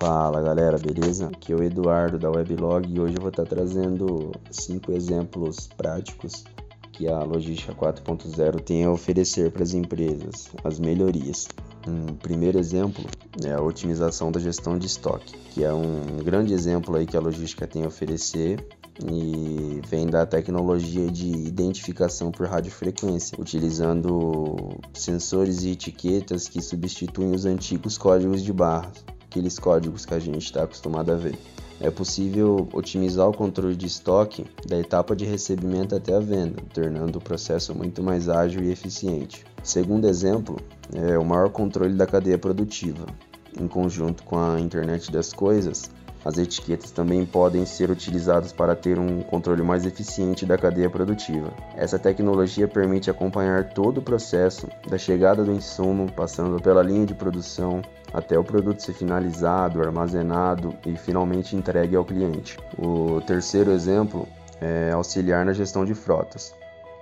Fala galera, beleza? Aqui é o Eduardo da Weblog e hoje eu vou estar trazendo cinco exemplos práticos que a Logística 4.0 tem a oferecer para as empresas, as melhorias. Um primeiro exemplo é a otimização da gestão de estoque, que é um grande exemplo aí que a logística tem a oferecer e vem da tecnologia de identificação por radiofrequência, utilizando sensores e etiquetas que substituem os antigos códigos de barras aqueles códigos que a gente está acostumado a ver. É possível otimizar o controle de estoque da etapa de recebimento até a venda, tornando o processo muito mais ágil e eficiente. Segundo exemplo é o maior controle da cadeia produtiva. Em conjunto com a internet das coisas, as etiquetas também podem ser utilizadas para ter um controle mais eficiente da cadeia produtiva. Essa tecnologia permite acompanhar todo o processo da chegada do insumo, passando pela linha de produção, até o produto ser finalizado, armazenado e finalmente entregue ao cliente. O terceiro exemplo é auxiliar na gestão de frotas.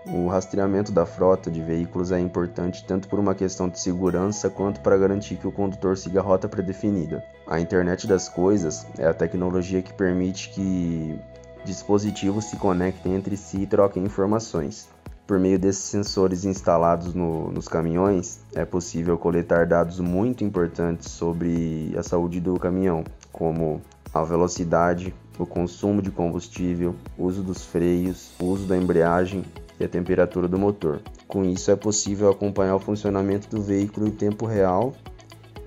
O rastreamento da frota de veículos é importante tanto por uma questão de segurança quanto para garantir que o condutor siga a rota predefinida. A internet das coisas é a tecnologia que permite que dispositivos se conectem entre si e troquem informações. Por meio desses sensores instalados no, nos caminhões, é possível coletar dados muito importantes sobre a saúde do caminhão, como a velocidade, o consumo de combustível, uso dos freios, uso da embreagem e a temperatura do motor. Com isso, é possível acompanhar o funcionamento do veículo em tempo real,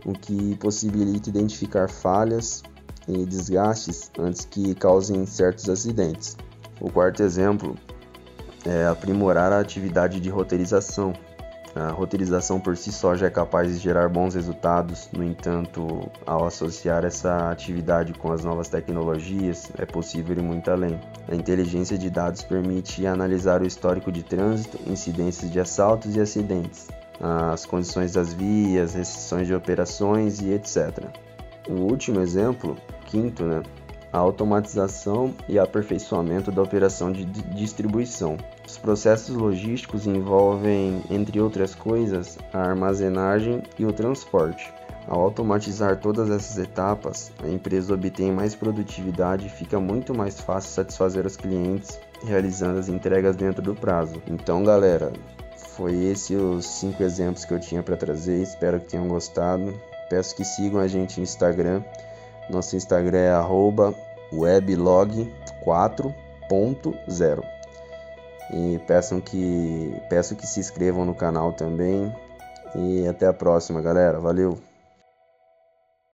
o que possibilita identificar falhas e desgastes antes que causem certos acidentes. O quarto exemplo é aprimorar a atividade de roteirização. A roteirização por si só já é capaz de gerar bons resultados, no entanto, ao associar essa atividade com as novas tecnologias, é possível ir muito além. A inteligência de dados permite analisar o histórico de trânsito, incidências de assaltos e acidentes, as condições das vias, restrições de operações e etc. O último exemplo, quinto, né, a automatização e aperfeiçoamento da operação de distribuição. Os processos logísticos envolvem, entre outras coisas, a armazenagem e o transporte. Ao automatizar todas essas etapas, a empresa obtém mais produtividade e fica muito mais fácil satisfazer os clientes, realizando as entregas dentro do prazo. Então, galera, foi esse os cinco exemplos que eu tinha para trazer. Espero que tenham gostado. Peço que sigam a gente no Instagram nosso Instagram é weblog4.0. E peçam que, peço que se inscrevam no canal também. E até a próxima, galera. Valeu!